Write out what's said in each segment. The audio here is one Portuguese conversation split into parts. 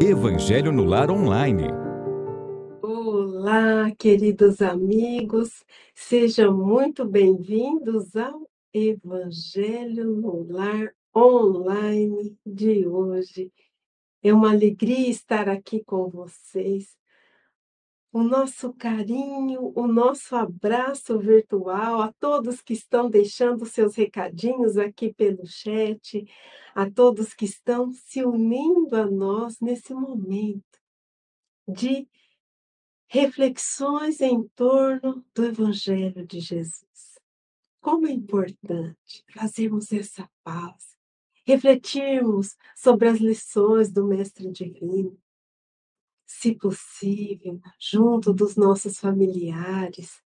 Evangelho no Lar Online. Olá, queridos amigos, sejam muito bem-vindos ao Evangelho no Lar Online de hoje. É uma alegria estar aqui com vocês o nosso carinho, o nosso abraço virtual a todos que estão deixando seus recadinhos aqui pelo chat, a todos que estão se unindo a nós nesse momento de reflexões em torno do Evangelho de Jesus. Como é importante fazermos essa pausa, refletirmos sobre as lições do Mestre Divino, se possível, junto dos nossos familiares,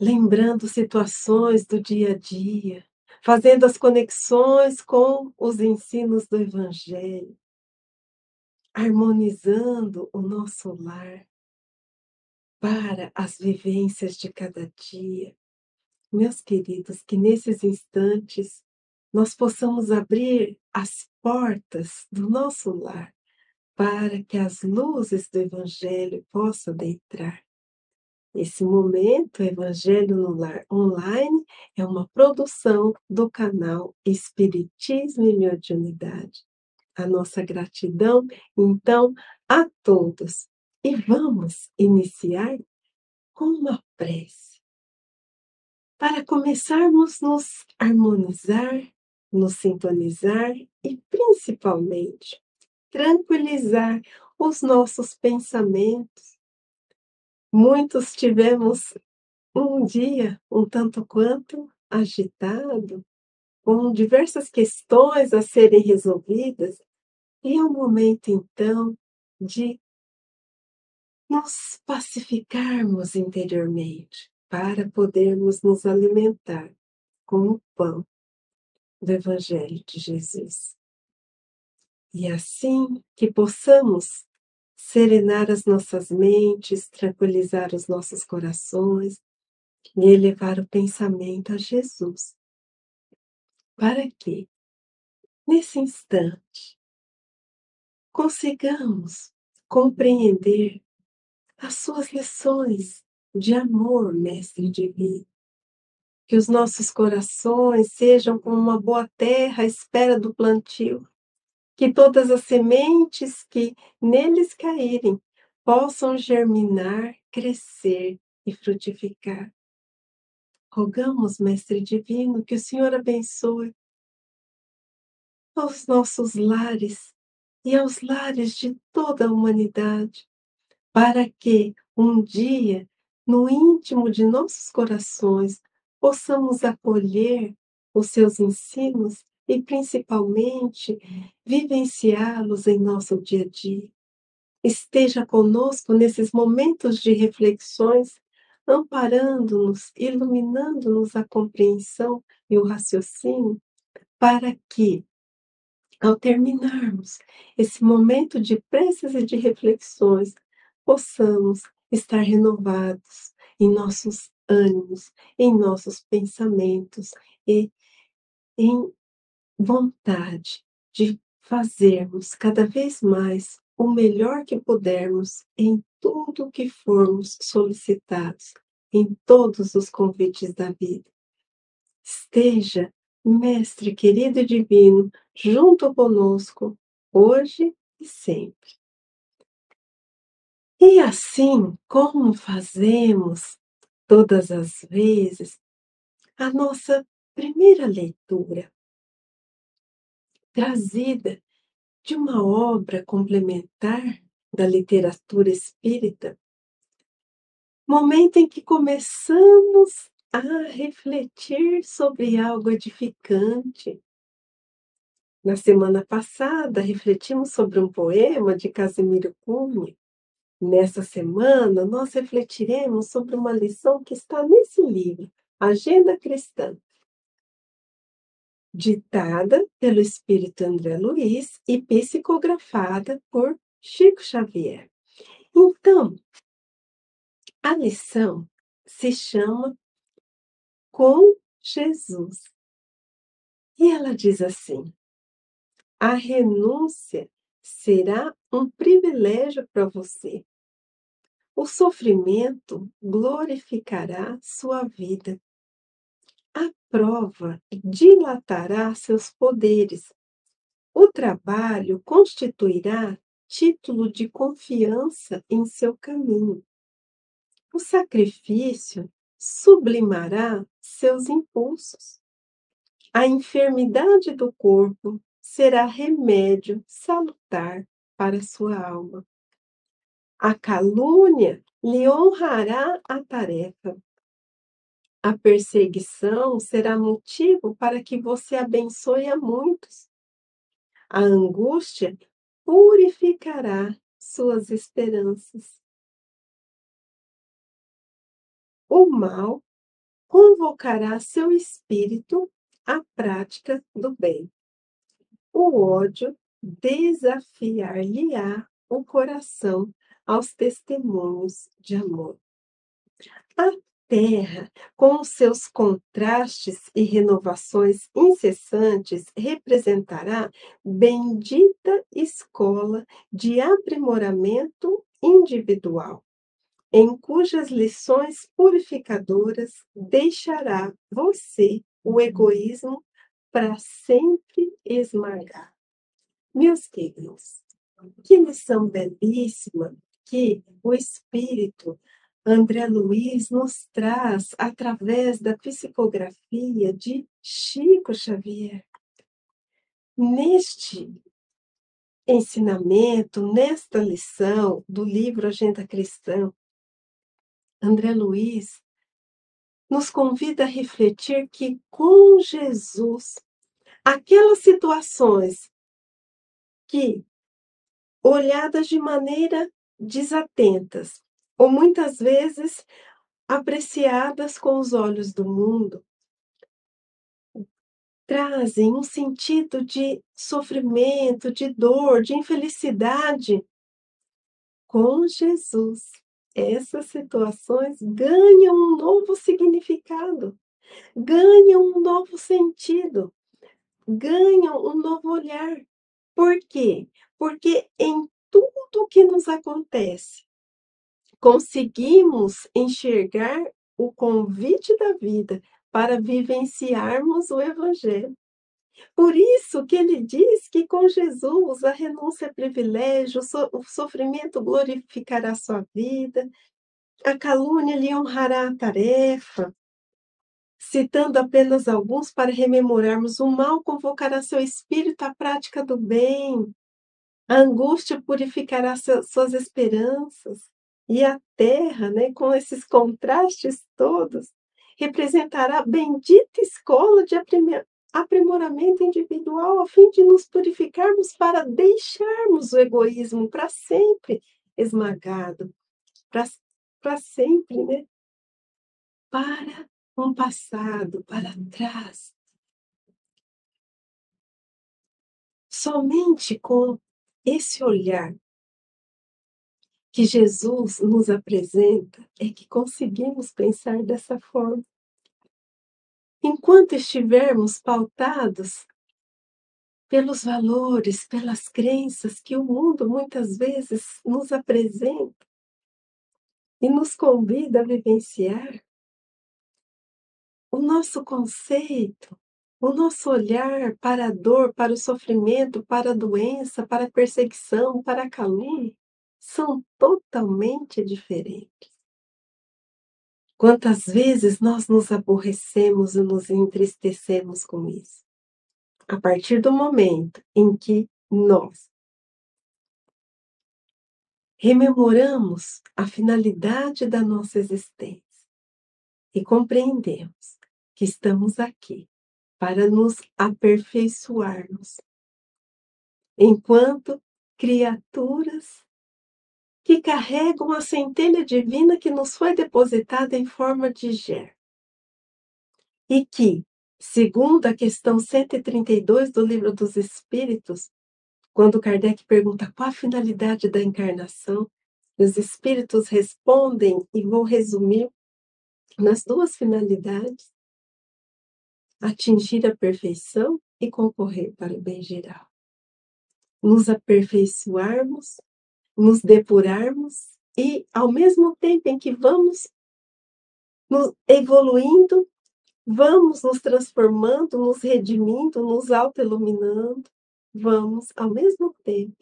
lembrando situações do dia a dia, fazendo as conexões com os ensinos do Evangelho, harmonizando o nosso lar para as vivências de cada dia. Meus queridos, que nesses instantes nós possamos abrir as portas do nosso lar para que as luzes do Evangelho possam entrar. Esse momento, Evangelho no Lar Online, é uma produção do canal Espiritismo e Mediunidade. A nossa gratidão, então, a todos. E vamos iniciar com uma prece. Para começarmos nos harmonizar, nos sintonizar e, principalmente, tranquilizar os nossos pensamentos. Muitos tivemos um dia um tanto quanto agitado, com diversas questões a serem resolvidas, e é o momento então de nos pacificarmos interiormente para podermos nos alimentar com o pão do Evangelho de Jesus. E assim que possamos serenar as nossas mentes, tranquilizar os nossos corações e elevar o pensamento a Jesus. Para que, nesse instante, consigamos compreender as suas lições de amor, Mestre Divino. Que os nossos corações sejam como uma boa terra à espera do plantio que todas as sementes que neles caírem possam germinar, crescer e frutificar. Rogamos, Mestre Divino, que o Senhor abençoe aos nossos lares e aos lares de toda a humanidade, para que um dia, no íntimo de nossos corações, possamos acolher os seus ensinos e principalmente vivenciá-los em nosso dia a dia. Esteja conosco nesses momentos de reflexões, amparando-nos, iluminando-nos a compreensão e o raciocínio, para que, ao terminarmos esse momento de preces e de reflexões, possamos estar renovados em nossos ânimos, em nossos pensamentos e em vontade de fazermos cada vez mais o melhor que pudermos em tudo que formos solicitados, em todos os convites da vida. Esteja, Mestre querido e divino, junto conosco, hoje e sempre. E assim como fazemos todas as vezes, a nossa primeira leitura trazida de uma obra complementar da literatura espírita, momento em que começamos a refletir sobre algo edificante. Na semana passada, refletimos sobre um poema de Casimiro Cunha. Nessa semana, nós refletiremos sobre uma lição que está nesse livro, Agenda Cristã, ditada pelo espírito André Luiz e psicografada por Chico Xavier. Então, a lição se chama Com Jesus. E ela diz assim: a renúncia será um privilégio para você. O sofrimento glorificará sua vida. Prova dilatará seus poderes. O trabalho constituirá título de confiança em seu caminho. O sacrifício sublimará seus impulsos. A enfermidade do corpo será remédio salutar para sua alma. A calúnia lhe honrará a tarefa. A perseguição será motivo para que você abençoe a muitos. A angústia purificará suas esperanças. O mal convocará seu espírito à prática do bem. O ódio desafiar-lhe-á o coração aos testemunhos de amor. A terra, com seus contrastes e renovações incessantes, representará bendita escola de aprimoramento individual, em cujas lições purificadoras deixará você o egoísmo para sempre esmagar. Meus queridos, que lição belíssima que o Espírito André Luiz nos traz através da psicografia de Chico Xavier. Neste ensinamento, nesta lição do livro Agenda Cristã, André Luiz nos convida a refletir que com Jesus, aquelas situações que, olhadas de maneira desatentas, ou muitas vezes apreciadas com os olhos do mundo, trazem um sentido de sofrimento, de dor, de infelicidade. Com Jesus, essas situações ganham um novo significado, ganham um novo sentido, ganham um novo olhar. Por quê? Porque em tudo que nos acontece, conseguimos enxergar o convite da vida para vivenciarmos o Evangelho. Por isso que ele diz que com Jesus a renúncia é privilégio, o sofrimento glorificará a sua vida, a calúnia lhe honrará a tarefa. Citando apenas alguns para rememorarmos, o mal convocará seu espírito à prática do bem, a angústia purificará suas esperanças, e a terra, né, com esses contrastes todos, representará a bendita escola de aprimoramento individual, a fim de nos purificarmos para deixarmos o egoísmo para sempre esmagado, para sempre, né? Para um passado, para trás. Somente com esse olhar que Jesus nos apresenta é que conseguimos pensar dessa forma. Enquanto estivermos pautados pelos valores, pelas crenças que o mundo muitas vezes nos apresenta e nos convida a vivenciar, o nosso conceito, o nosso olhar para a dor, para o sofrimento, para a doença, para a perseguição, para a calúnia, são totalmente diferentes. Quantas vezes nós nos aborrecemos e nos entristecemos com isso? A partir do momento em que nós rememoramos a finalidade da nossa existência e compreendemos que estamos aqui para nos aperfeiçoarmos enquanto criaturas que carregam a centelha divina que nos foi depositada em forma de ger. E que, segundo a questão 132 do Livro dos Espíritos, quando Kardec pergunta qual a finalidade da encarnação, os espíritos respondem, e vou resumir nas duas finalidades: atingir a perfeição e concorrer para o bem geral. nos aperfeiçoarmos, nos depurarmos e, ao mesmo tempo em que vamos nos evoluindo, vamos nos transformando, nos redimindo, nos autoiluminando, vamos, ao mesmo tempo,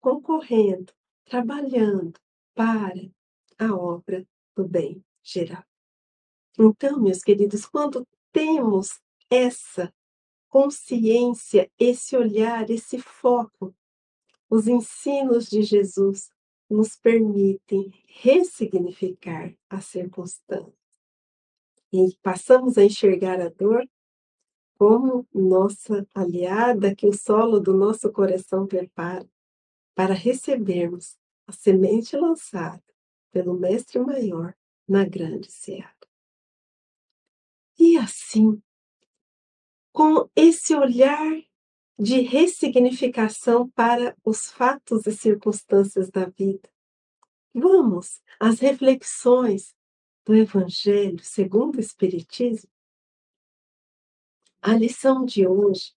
concorrendo, trabalhando para a obra do bem geral. Então, meus queridos, quando temos essa consciência, esse olhar, esse foco, os ensinos de Jesus nos permitem ressignificar a circunstância. E passamos a enxergar a dor como nossa aliada que o solo do nosso coração prepara para recebermos a semente lançada pelo Mestre Maior na grande seara. E assim, com esse olhar de ressignificação para os fatos e circunstâncias da vida, vamos às reflexões do Evangelho segundo o Espiritismo. A lição de hoje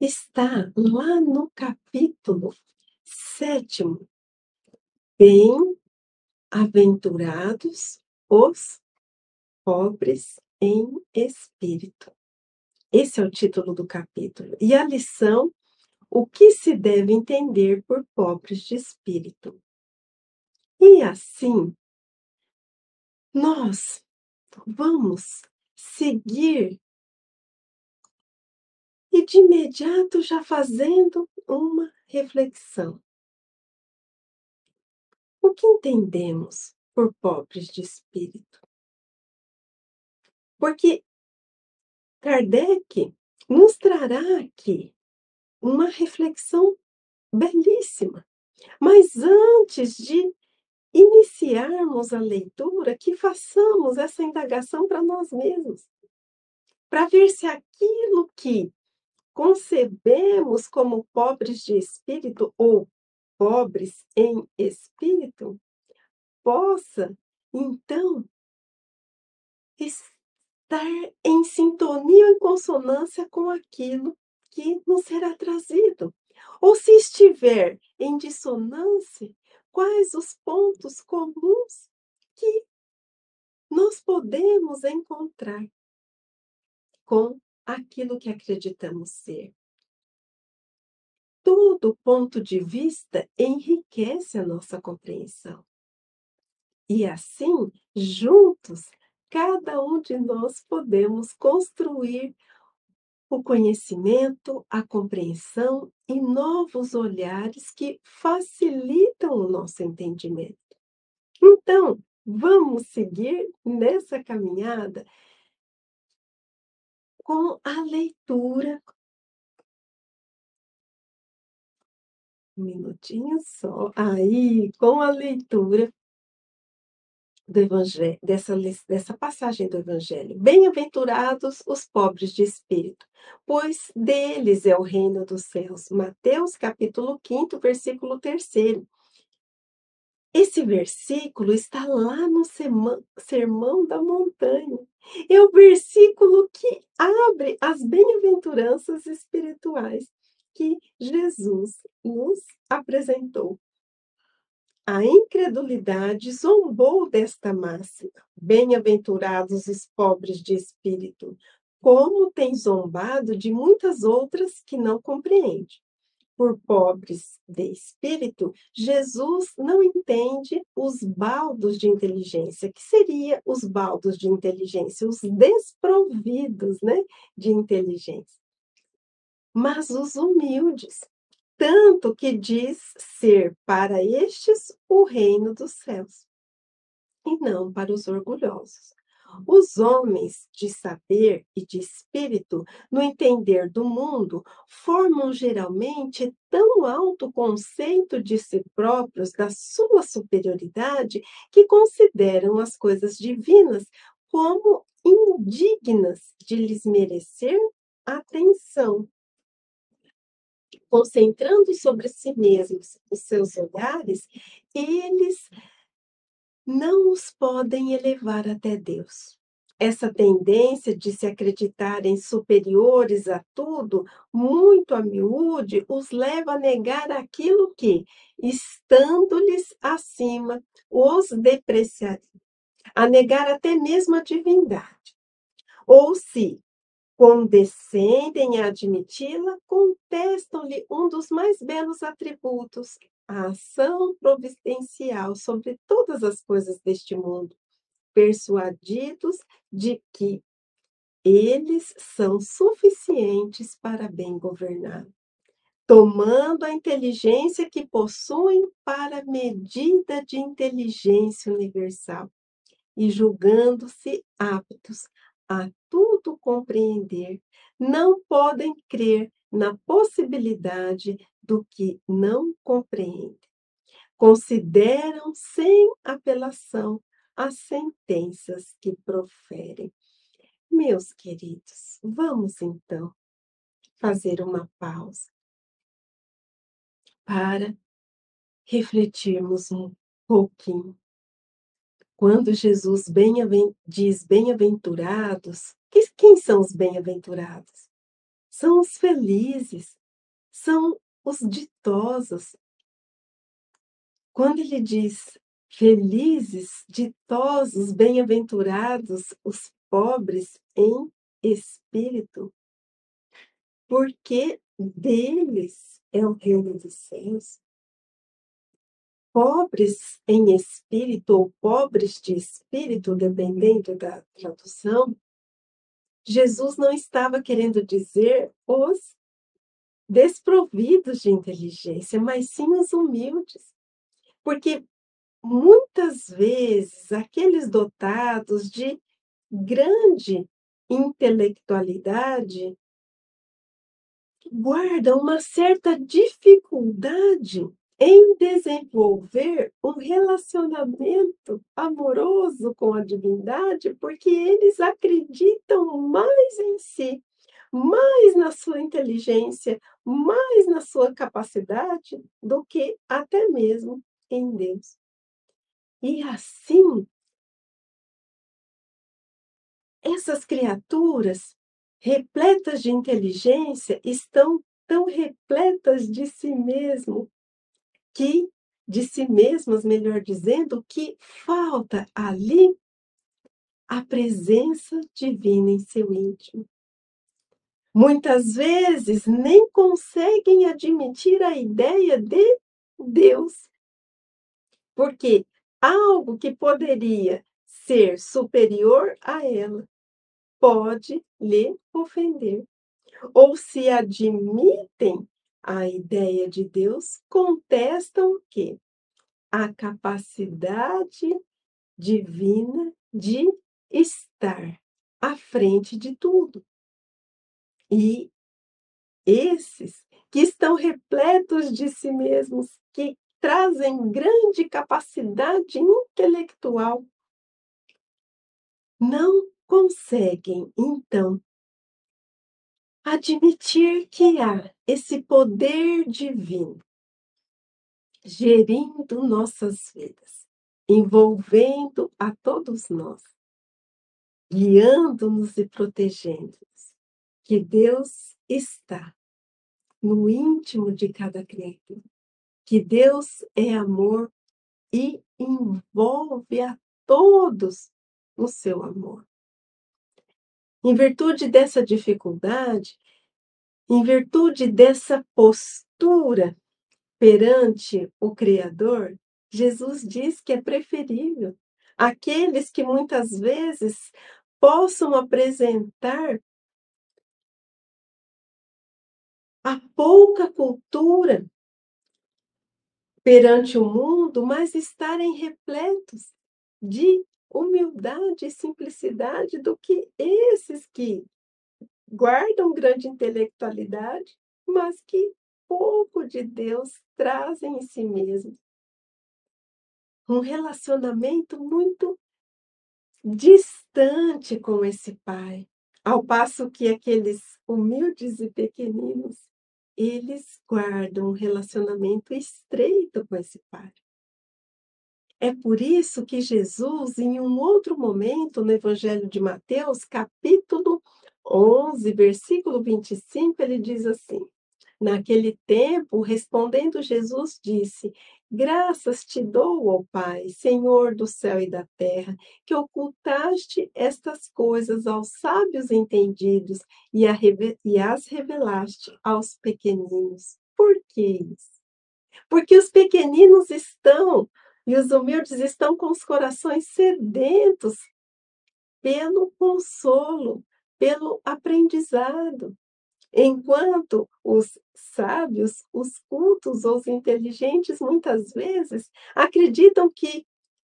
está lá no capítulo sétimo. Bem-aventurados os pobres em espírito. Esse é o título do capítulo. E a lição: o que se deve entender por pobres de espírito. E assim, nós vamos seguir e de imediato já fazendo uma reflexão. O que entendemos por pobres de espírito? Porque Kardec nos trará aqui uma reflexão belíssima. Mas antes de iniciarmos a leitura, que façamos essa indagação para nós mesmos, para ver se aquilo que concebemos como pobres de espírito ou pobres em espírito possa, então, estar em sintonia ou em consonância com aquilo que nos será trazido. Ou se estiver em dissonância, quais os pontos comuns que nós podemos encontrar com aquilo que acreditamos ser. Todo ponto de vista enriquece a nossa compreensão. E assim, juntos, cada um de nós podemos construir o conhecimento, a compreensão e novos olhares que facilitam o nosso entendimento. Então, vamos seguir nessa caminhada com a leitura. Um minutinho só. Aí, com a leitura do evangelho, dessa, dessa passagem do Evangelho. Bem-aventurados os pobres de espírito, pois deles é o reino dos céus. Mateus capítulo 5, versículo 3. Esse versículo está lá no Sermão da Montanha. É o versículo que abre as bem-aventuranças espirituais que Jesus nos apresentou a incredulidade zombou desta máxima. Bem-aventurados os pobres de espírito, como tem zombado de muitas outras que não compreende. Por pobres de espírito, Jesus não entende os baldos de inteligência, que seria os baldos de inteligência, os desprovidos né, de inteligência. Mas os humildes, tanto que diz ser para estes o reino dos céus, e não para os orgulhosos. Os homens de saber e de espírito, no entender do mundo, formam geralmente tão alto conceito de si próprios, da sua superioridade, que consideram as coisas divinas como indignas de lhes merecer atenção concentrando sobre si mesmos os seus olhares, eles não os podem elevar até Deus. essa tendência de se acreditarem superiores a tudo, muito a miúde, os leva a negar aquilo que, estando-lhes acima, os depreciaria, a negar até mesmo a divindade. Ou se condescendem a admiti-la, contestam-lhe um dos mais belos atributos, a ação providencial sobre todas as coisas deste mundo, persuadidos de que eles são suficientes para bem governar, tomando a inteligência que possuem para medida de inteligência universal e julgando-se aptos a tudo compreender, não podem crer na possibilidade do que não compreendem. Consideram sem apelação as sentenças que proferem. Meus queridos, vamos então fazer uma pausa para refletirmos um pouquinho. Quando Jesus bem diz bem-aventurados, quem são os bem-aventurados? São os felizes, são os ditosos. Quando ele diz Felizes, ditosos, bem-aventurados os pobres em espírito, porque deles é o reino dos céus. Pobres em espírito ou pobres de espírito, dependendo da tradução, Jesus não estava querendo dizer os desprovidos de inteligência, mas sim os humildes. Porque muitas vezes aqueles dotados de grande intelectualidade guardam uma certa dificuldade em desenvolver um relacionamento amoroso com a divindade, porque eles acreditam mais em si, mais na sua inteligência, mais na sua capacidade do que até mesmo em Deus. E assim, essas criaturas repletas de inteligência estão tão repletas de si mesmo que de si mesmas, melhor dizendo, que falta ali a presença divina em seu íntimo. Muitas vezes nem conseguem admitir a ideia de Deus. Porque algo que poderia ser superior a ela pode lhe ofender. Ou se admitem a ideia de Deus, contestam que a capacidade divina de estar à frente de tudo. E esses que estão repletos de si mesmos, que trazem grande capacidade intelectual, não conseguem, então, admitir que há esse poder divino gerindo nossas vidas, envolvendo a todos nós, guiando-nos e protegendo-nos, que Deus está no íntimo de cada criatura que Deus é amor e envolve a todos no seu amor. Em virtude dessa dificuldade, em virtude dessa postura perante o Criador, Jesus diz que é preferível aqueles que muitas vezes possam apresentar a pouca cultura perante o mundo, mas estarem repletos de humildade e simplicidade do que esses que guardam grande intelectualidade, mas que pouco de Deus trazem em si mesmos. Um relacionamento muito distante com esse Pai, ao passo que aqueles humildes e pequeninos eles guardam um relacionamento estreito com esse pai. É por isso que Jesus, em um outro momento, no Evangelho de Mateus, capítulo 11, versículo 25, ele diz assim: Naquele tempo, respondendo Jesus, disse: Graças te dou, ó Pai, Senhor do céu e da terra, que ocultaste estas coisas aos sábios entendidos e, as revelaste aos pequeninos. Por que isso? Porque os pequeninos estão e os humildes estão com os corações sedentos pelo consolo, pelo aprendizado. Enquanto os sábios, os cultos ou os inteligentes, muitas vezes, acreditam que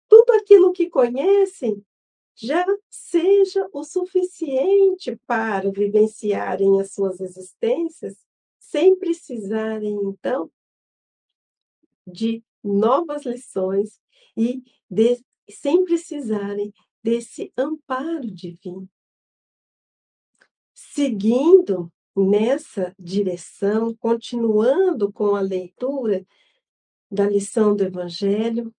tudo aquilo que conhecem já seja o suficiente para vivenciarem as suas existências, sem precisarem, então, de novas lições e de, sem precisarem desse amparo divino. Seguindo nessa direção, continuando com a leitura da lição do Evangelho,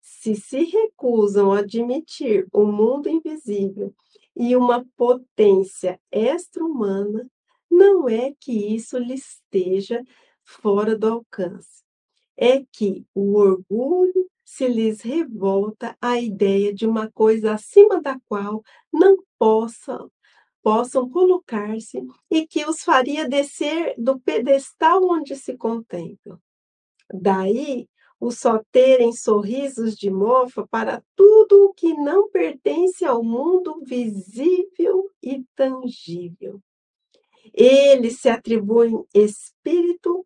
se se recusam a admitir o mundo invisível e uma potência extra-humana, não é que isso lhe esteja fora do alcance. É que o orgulho se lhes revolta à ideia de uma coisa acima da qual não possam possam colocar-se e que os faria descer do pedestal onde se contemplam. Daí o só terem sorrisos de mofa para tudo o que não pertence ao mundo visível e tangível. Eles se atribuem espírito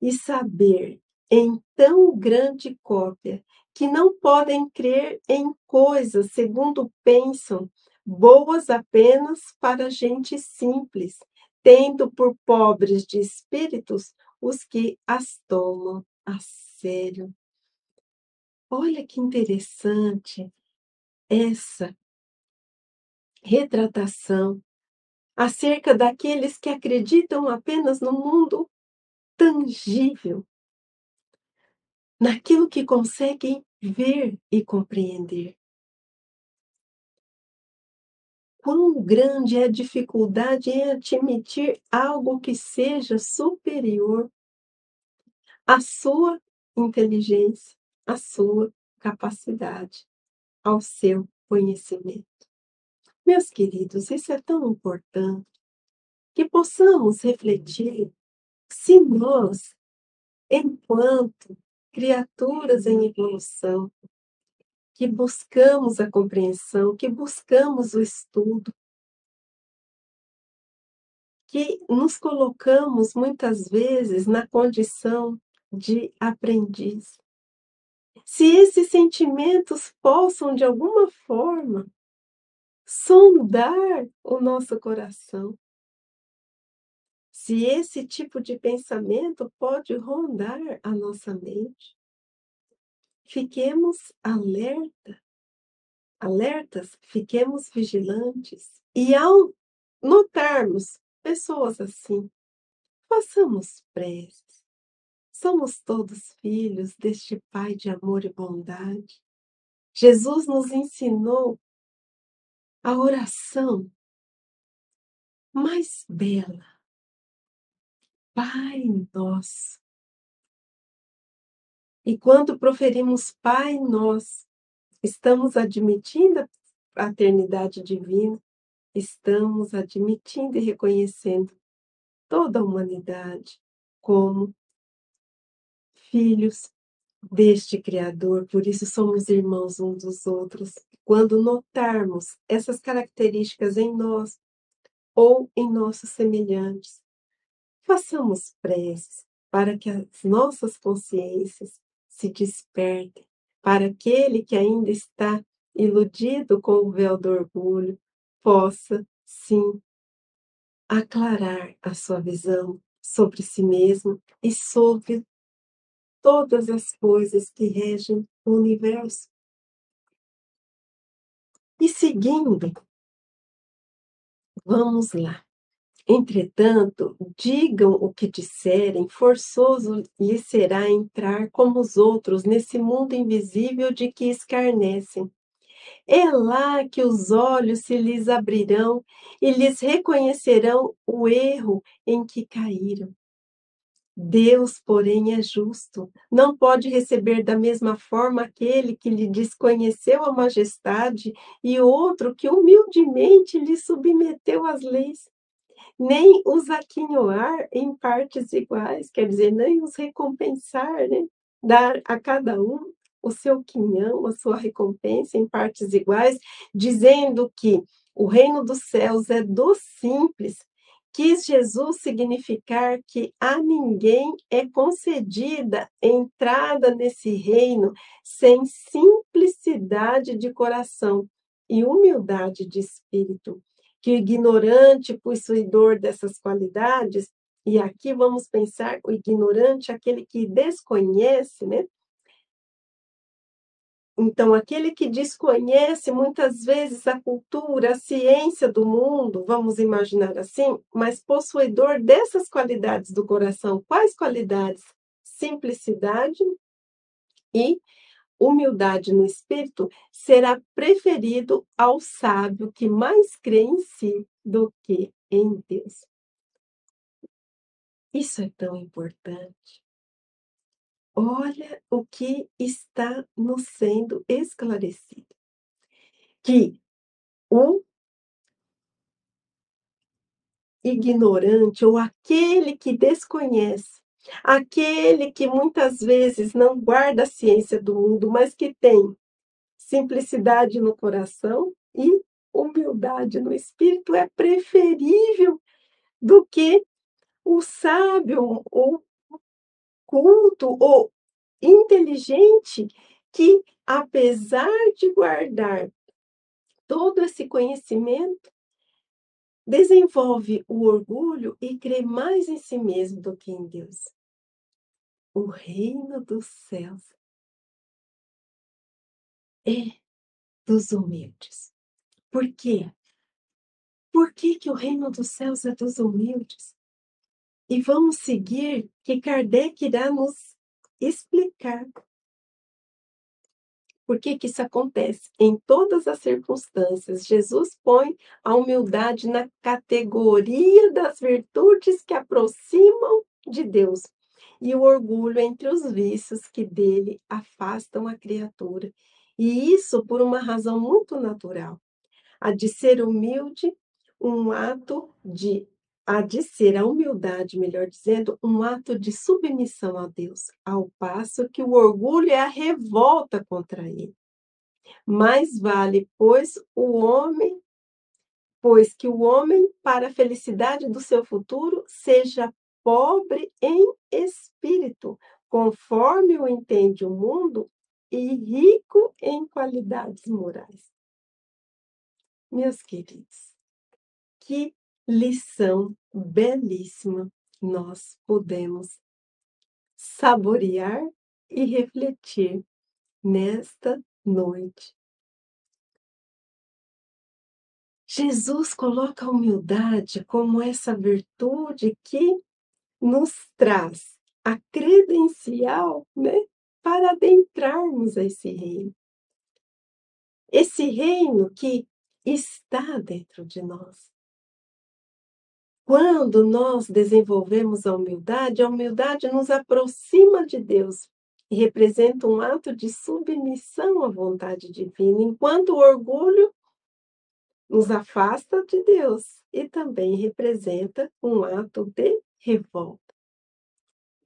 e saber em tão grande cópia que não podem crer em coisas segundo pensam boas apenas para gente simples, tendo por pobres de espíritos os que as tomam a sério. Olha que interessante essa retratação acerca daqueles que acreditam apenas no mundo tangível, naquilo que conseguem ver e compreender. quão grande é a dificuldade em admitir algo que seja superior à sua inteligência, à sua capacidade, ao seu conhecimento. Meus queridos, isso é tão importante que possamos refletir se nós, enquanto criaturas em evolução, que buscamos a compreensão, que buscamos o estudo, que nos colocamos muitas vezes na condição de aprendiz. Se esses sentimentos possam, de alguma forma, sondar o nosso coração, se esse tipo de pensamento pode rondar a nossa mente, Fiquemos alerta, alertas, fiquemos vigilantes. E ao notarmos pessoas assim, façamos preces. Somos todos filhos deste Pai de amor e bondade. Jesus nos ensinou a oração mais bela. Pai nosso e quando proferimos Pai Nós, estamos admitindo a paternidade divina, estamos admitindo e reconhecendo toda a humanidade como filhos deste Criador, por isso somos irmãos uns dos outros. Quando notarmos essas características em nós ou em nossos semelhantes, façamos preces para que as nossas consciências se desperte para aquele que ainda está iludido com o véu do orgulho, possa, sim, aclarar a sua visão sobre si mesmo e sobre todas as coisas que regem o universo. E seguindo, vamos lá. Entretanto, digam o que disserem, forçoso lhes será entrar como os outros nesse mundo invisível de que escarnecem. É lá que os olhos se lhes abrirão e lhes reconhecerão o erro em que caíram. Deus, porém, é justo. Não pode receber da mesma forma aquele que lhe desconheceu a majestade e outro que humildemente lhe submeteu às leis nem os aquinhoar em partes iguais, quer dizer, nem os recompensar, né? Dar a cada um o seu quinhão, a sua recompensa em partes iguais, dizendo que o reino dos céus é dos simples. Quis Jesus significar que a ninguém é concedida entrada nesse reino sem simplicidade de coração e humildade de espírito que o ignorante possuidor dessas qualidades, e aqui vamos pensar o ignorante, aquele que desconhece, né? Então, aquele que desconhece muitas vezes a cultura, a ciência do mundo, vamos imaginar assim, mas possuidor dessas qualidades do coração. Quais qualidades? Simplicidade e humildade no espírito será preferido ao sábio que mais crê em si do que em Deus. Isso é tão importante. Olha o que está nos sendo esclarecido. Que o ignorante ou aquele que desconhece Aquele que muitas vezes não guarda a ciência do mundo, mas que tem simplicidade no coração e humildade no espírito é preferível do que o sábio, o culto, o inteligente, que apesar de guardar todo esse conhecimento, desenvolve o orgulho e crê mais em si mesmo do que em Deus o reino dos céus é dos humildes. Por quê? Por que, que o reino dos céus é dos humildes? E vamos seguir que Kardec irá nos explicar por que, que isso acontece? Em todas as circunstâncias, Jesus põe a humildade na categoria das virtudes que aproximam de Deus e o orgulho entre os vícios que dele afastam a criatura. E isso por uma razão muito natural. A de ser humilde, um ato de a de ser a humildade, melhor dizendo, um ato de submissão a Deus, ao passo que o orgulho é a revolta contra ele. Mais vale, pois, o homem, pois que o homem, para a felicidade do seu futuro, seja pobre em espírito, conforme o entende o mundo, e rico em qualidades morais. Meus queridos, que lição belíssima nós podemos saborear e refletir nesta noite. Jesus coloca a humildade como essa virtude que nos traz a credencial né, para adentrarmos a esse reino. Esse reino que está dentro de nós. Quando nós desenvolvemos a humildade, a humildade nos aproxima de Deus e representa um ato de submissão à vontade divina, enquanto o orgulho nos afasta de Deus e também representa um ato de revolta.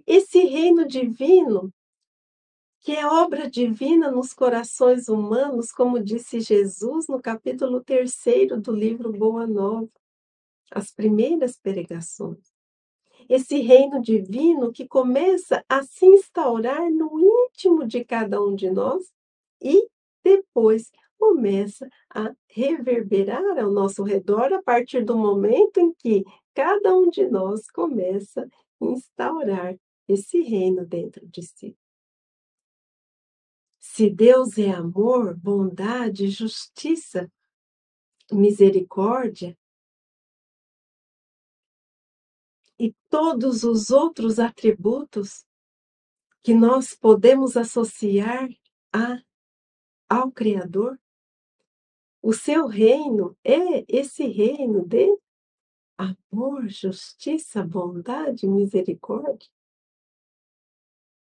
Esse reino divino, que é obra divina nos corações humanos, como disse Jesus no capítulo 3 do livro Boa Nova, as primeiras pregações. Esse reino divino que começa a se instaurar no íntimo de cada um de nós e depois começa a reverberar ao nosso redor a partir do momento em que cada um de nós começa a instaurar esse reino dentro de si. Se Deus é amor, bondade, justiça, misericórdia, e todos os outros atributos que nós podemos associar a, ao Criador. O seu reino é esse reino de amor, justiça, bondade, misericórdia.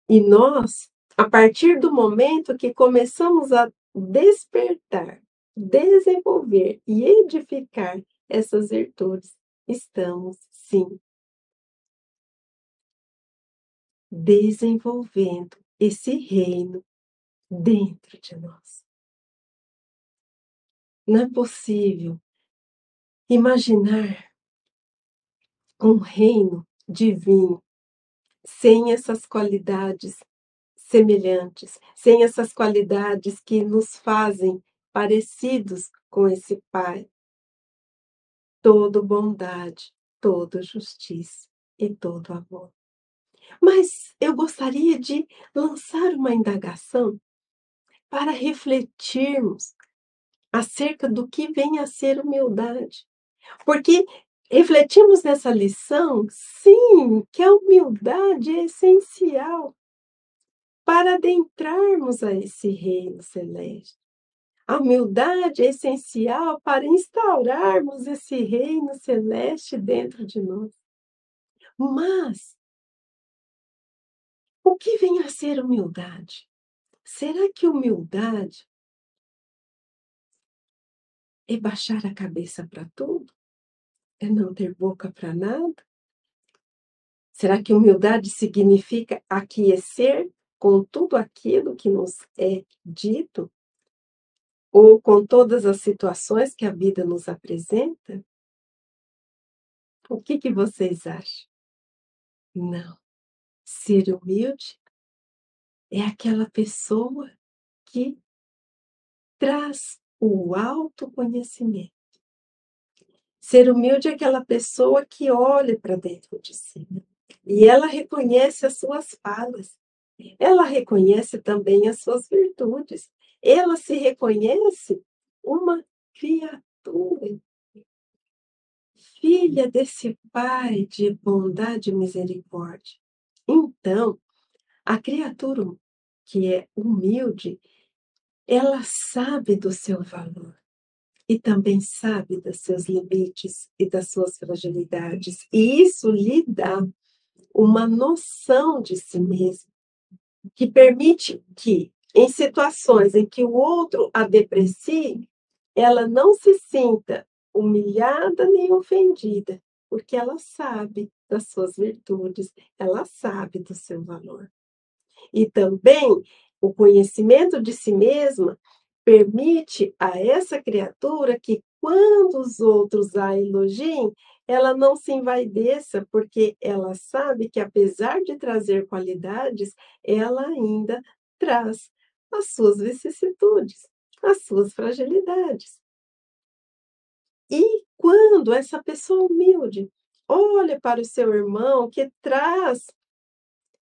E nós, a partir do momento que começamos a despertar, desenvolver e edificar essas virtudes, estamos sim desenvolvendo esse reino dentro de nós. Não é possível imaginar um reino divino sem essas qualidades semelhantes, sem essas qualidades que nos fazem parecidos com esse Pai. Todo bondade, todo justiça e todo amor. Mas eu gostaria de lançar uma indagação para refletirmos acerca do que vem a ser humildade. Porque refletimos nessa lição, sim, que a humildade é essencial para adentrarmos a esse reino celeste. A humildade é essencial para instaurarmos esse reino celeste dentro de nós. Mas o que vem a ser humildade? Será que humildade é baixar a cabeça para tudo? É não ter boca para nada? Será que humildade significa aquecer com tudo aquilo que nos é dito? Ou com todas as situações que a vida nos apresenta? O que, que vocês acham? Não. Ser humilde é aquela pessoa que traz o autoconhecimento. Ser humilde é aquela pessoa que olha para dentro de si e ela reconhece as suas falhas. Ela reconhece também as suas virtudes. Ela se reconhece uma criatura, filha desse Pai de bondade e misericórdia. Então, a criatura que é humilde, ela sabe do seu valor e também sabe dos seus limites e das suas fragilidades. E isso lhe dá uma noção de si mesmo, que permite que, em situações em que o outro a deprecie, ela não se sinta humilhada nem ofendida, porque ela sabe das suas virtudes, ela sabe do seu valor. E também o conhecimento de si mesma permite a essa criatura que, quando os outros a elogiem, ela não se envaideça, porque ela sabe que, apesar de trazer qualidades, ela ainda traz as suas vicissitudes, as suas fragilidades. E quando essa pessoa humilde olha para o seu irmão que traz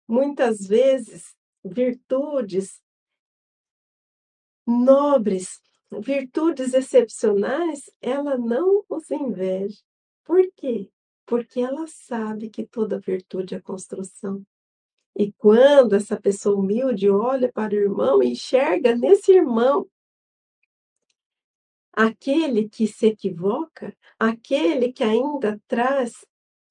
muitas vezes virtudes nobres, virtudes excepcionais, ela não os inveja. Por quê? Porque ela sabe que toda virtude é construção. E quando essa pessoa humilde olha para o irmão e enxerga nesse irmão aquele que se equivoca, aquele que ainda traz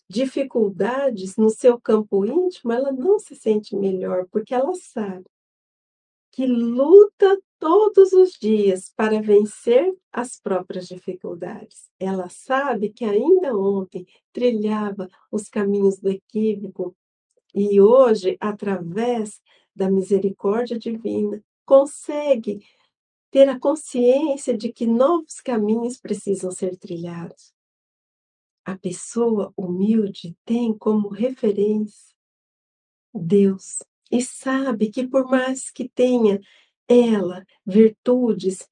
dificuldades no seu campo íntimo, ela não se sente melhor, porque ela sabe que luta todos os dias para vencer as próprias dificuldades. Ela sabe que ainda ontem trilhava os caminhos do equívoco e hoje, através da misericórdia divina, consegue ter a consciência de que novos caminhos precisam ser trilhados. A pessoa humilde tem como referência Deus e sabe que, por mais que tenha ela virtudes,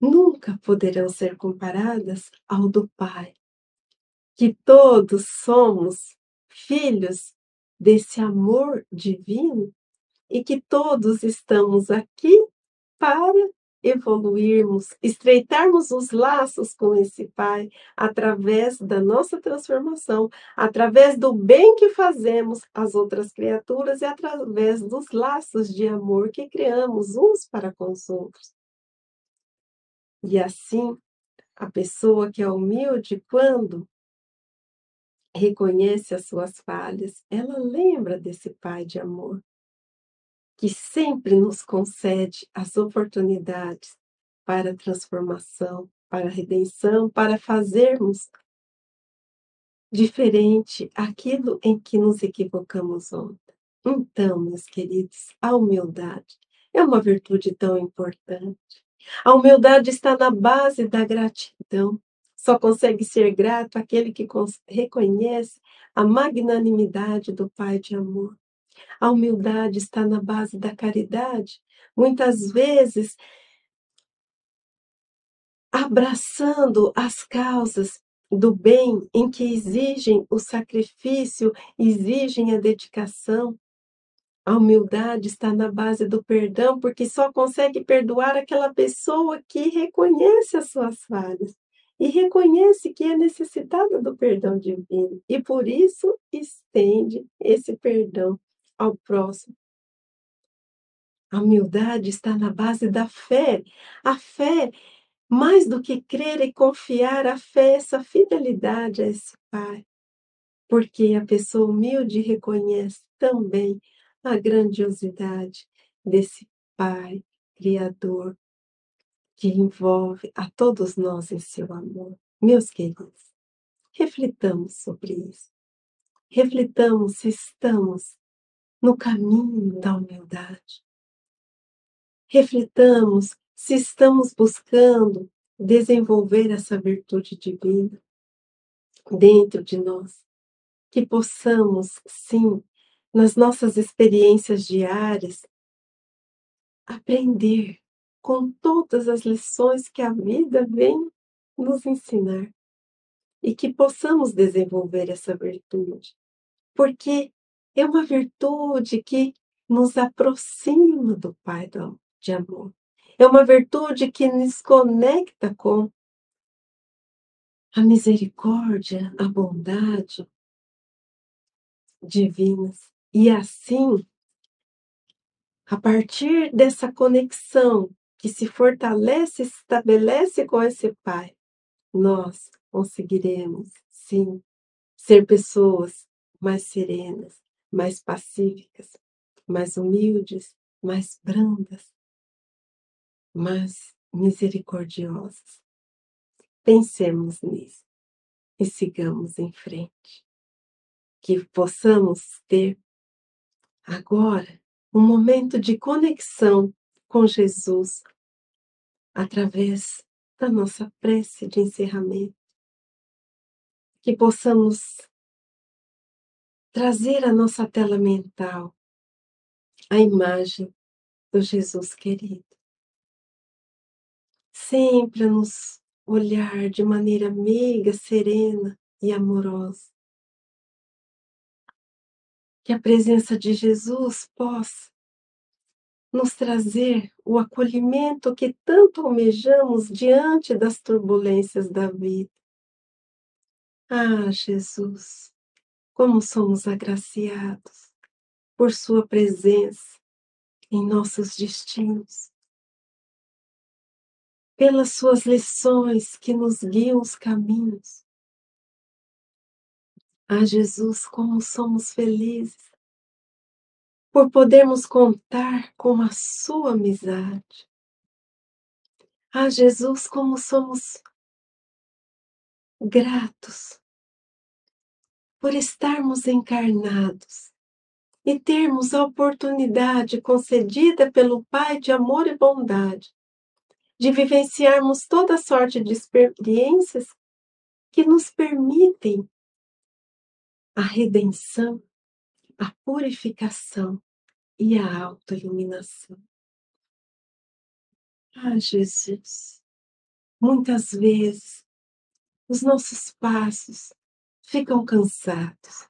nunca poderão ser comparadas ao do Pai. Que todos somos filhos desse amor divino e que todos estamos aqui para evoluirmos, estreitarmos os laços com esse Pai através da nossa transformação, através do bem que fazemos às outras criaturas e através dos laços de amor que criamos uns para com os outros. E assim, a pessoa que é humilde, quando reconhece as suas falhas, ela lembra desse Pai de amor que sempre nos concede as oportunidades para a transformação, para a redenção, para fazermos diferente aquilo em que nos equivocamos ontem. Então, meus queridos, a humildade é uma virtude tão importante. A humildade está na base da gratidão. Só consegue ser grato aquele que reconhece a magnanimidade do Pai de amor. A humildade está na base da caridade. Muitas vezes, abraçando as causas do bem em que exigem o sacrifício, exigem a dedicação. A humildade está na base do perdão, porque só consegue perdoar aquela pessoa que reconhece as suas falhas e reconhece que é necessitada do perdão divino e por isso estende esse perdão ao próximo. A humildade está na base da fé. A fé, mais do que crer e confiar, a fé é essa fidelidade a esse Pai. Porque a pessoa humilde reconhece também a grandiosidade desse Pai Criador que envolve a todos nós em seu amor. Meus queridos, reflitamos sobre isso. Reflitamos se estamos no caminho da humildade. Reflitamos se estamos buscando desenvolver essa virtude divina dentro de nós, que possamos, sim, nas nossas experiências diárias, aprender com todas as lições que a vida vem nos ensinar e que possamos desenvolver essa virtude, porque é uma virtude que nos aproxima do Pai de amor. É uma virtude que nos conecta com a misericórdia, a bondade divinas. E assim, a partir dessa conexão que se fortalece, estabelece com esse Pai, nós conseguiremos, sim, ser pessoas mais serenas, mais pacíficas, mais humildes, mais brandas, mais misericordiosas. Pensemos nisso e sigamos em frente. Que possamos ter agora um momento de conexão com Jesus através da nossa prece de encerramento. Que possamos trazer à nossa tela mental a imagem do Jesus querido. Sempre a nos olhar de maneira meiga, serena e amorosa. Que a presença de Jesus possa nos trazer o acolhimento que tanto almejamos diante das turbulências da vida. Ah, Jesus, como somos agraciados por Sua presença em nossos destinos, pelas Suas lições que nos guiam os caminhos. Ah, Jesus, como somos felizes por podermos contar com a Sua amizade. Ah, Jesus, como somos gratos por estarmos encarnados e termos a oportunidade concedida pelo Pai de amor e bondade de vivenciarmos toda sorte de experiências que nos permitem a redenção, a purificação e a autoiluminação. Ah, Jesus, muitas vezes os nossos passos ficam cansados.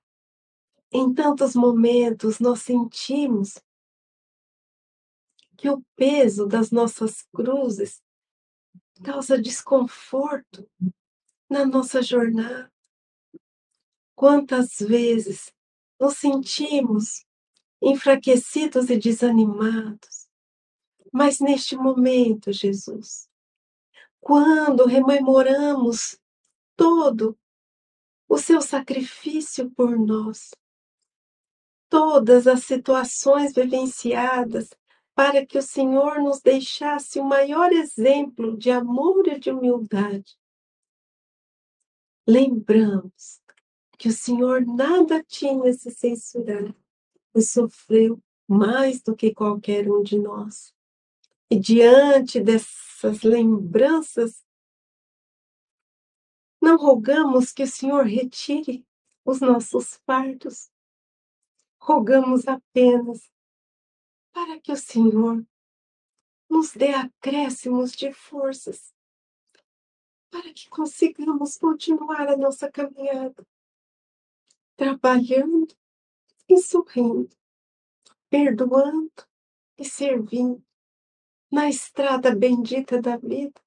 Em tantos momentos nós sentimos que o peso das nossas cruzes causa desconforto na nossa jornada. Quantas vezes nos sentimos enfraquecidos e desanimados, mas neste momento, Jesus, quando rememoramos todo o seu sacrifício por nós, todas as situações vivenciadas para que o Senhor nos deixasse o maior exemplo de amor e de humildade. Lembramos que o Senhor nada tinha se censurar e sofreu mais do que qualquer um de nós. E diante dessas lembranças, não rogamos que o Senhor retire os nossos fardos, rogamos apenas para que o Senhor nos dê acréscimos de forças, para que consigamos continuar a nossa caminhada, trabalhando e sorrindo, perdoando e servindo na estrada bendita da vida,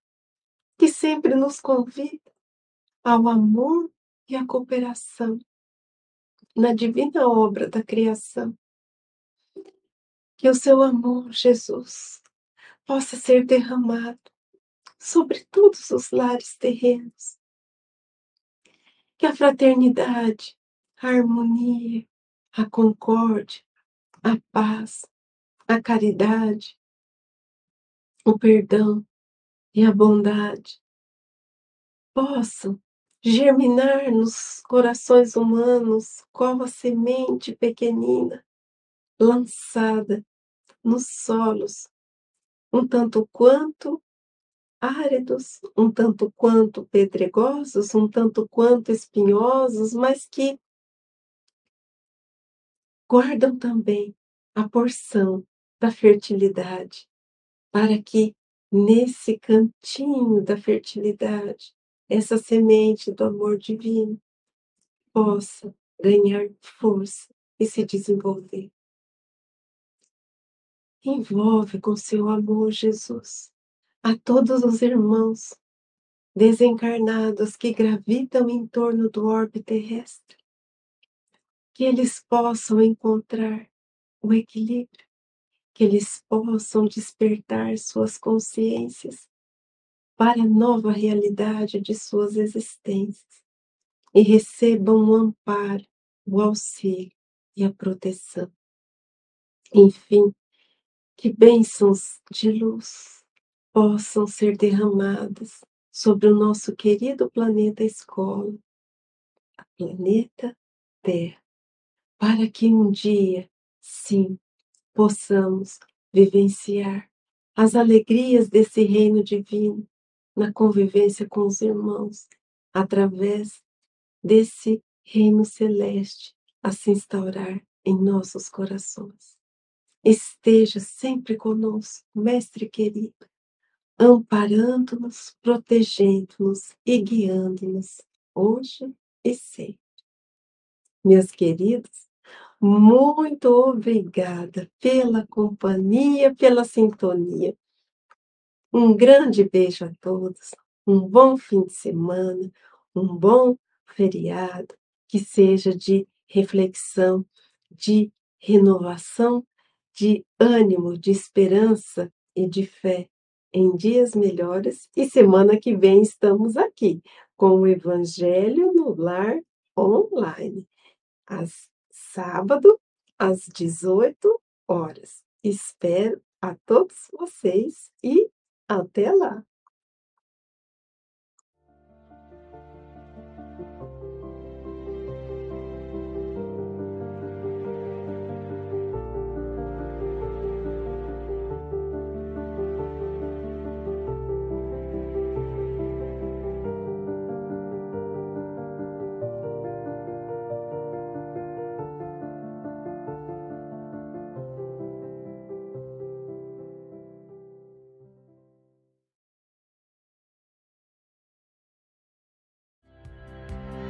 que sempre nos convida ao amor e à cooperação na divina obra da criação. Que o seu amor, Jesus, possa ser derramado sobre todos os lares terrenos. Que a fraternidade, a harmonia, a concórdia, a paz, a caridade, o perdão e a bondade possam germinar nos corações humanos como a semente pequenina lançada nos solos, um tanto quanto áridos, um tanto quanto pedregosos, um tanto quanto espinhosos, mas que guardam também a porção da fertilidade, para que nesse cantinho da fertilidade, essa semente do amor divino possa ganhar força e se desenvolver. Envolve com seu amor, Jesus, a todos os irmãos desencarnados que gravitam em torno do orbe terrestre, que eles possam encontrar o equilíbrio, que eles possam despertar suas consciências para a nova realidade de suas existências e recebam o amparo, o auxílio e a proteção. Enfim, que bênçãos de luz possam ser derramadas sobre o nosso querido planeta escola, a planeta Terra, para que um dia, sim, possamos vivenciar as alegrias desse reino divino na convivência com os irmãos, através desse reino celeste a se instaurar em nossos corações esteja sempre conosco, Mestre querido, amparando-nos, protegendo-nos e guiando-nos, hoje e sempre. Meus queridos, muito obrigada pela companhia, pela sintonia. Um grande beijo a todos, um bom fim de semana, um bom feriado, que seja de reflexão, de renovação de ânimo, de esperança e de fé em dias melhores. E semana que vem estamos aqui com o Evangelho no Lar online, às sábado, às 18 horas. Espero a todos vocês e até lá!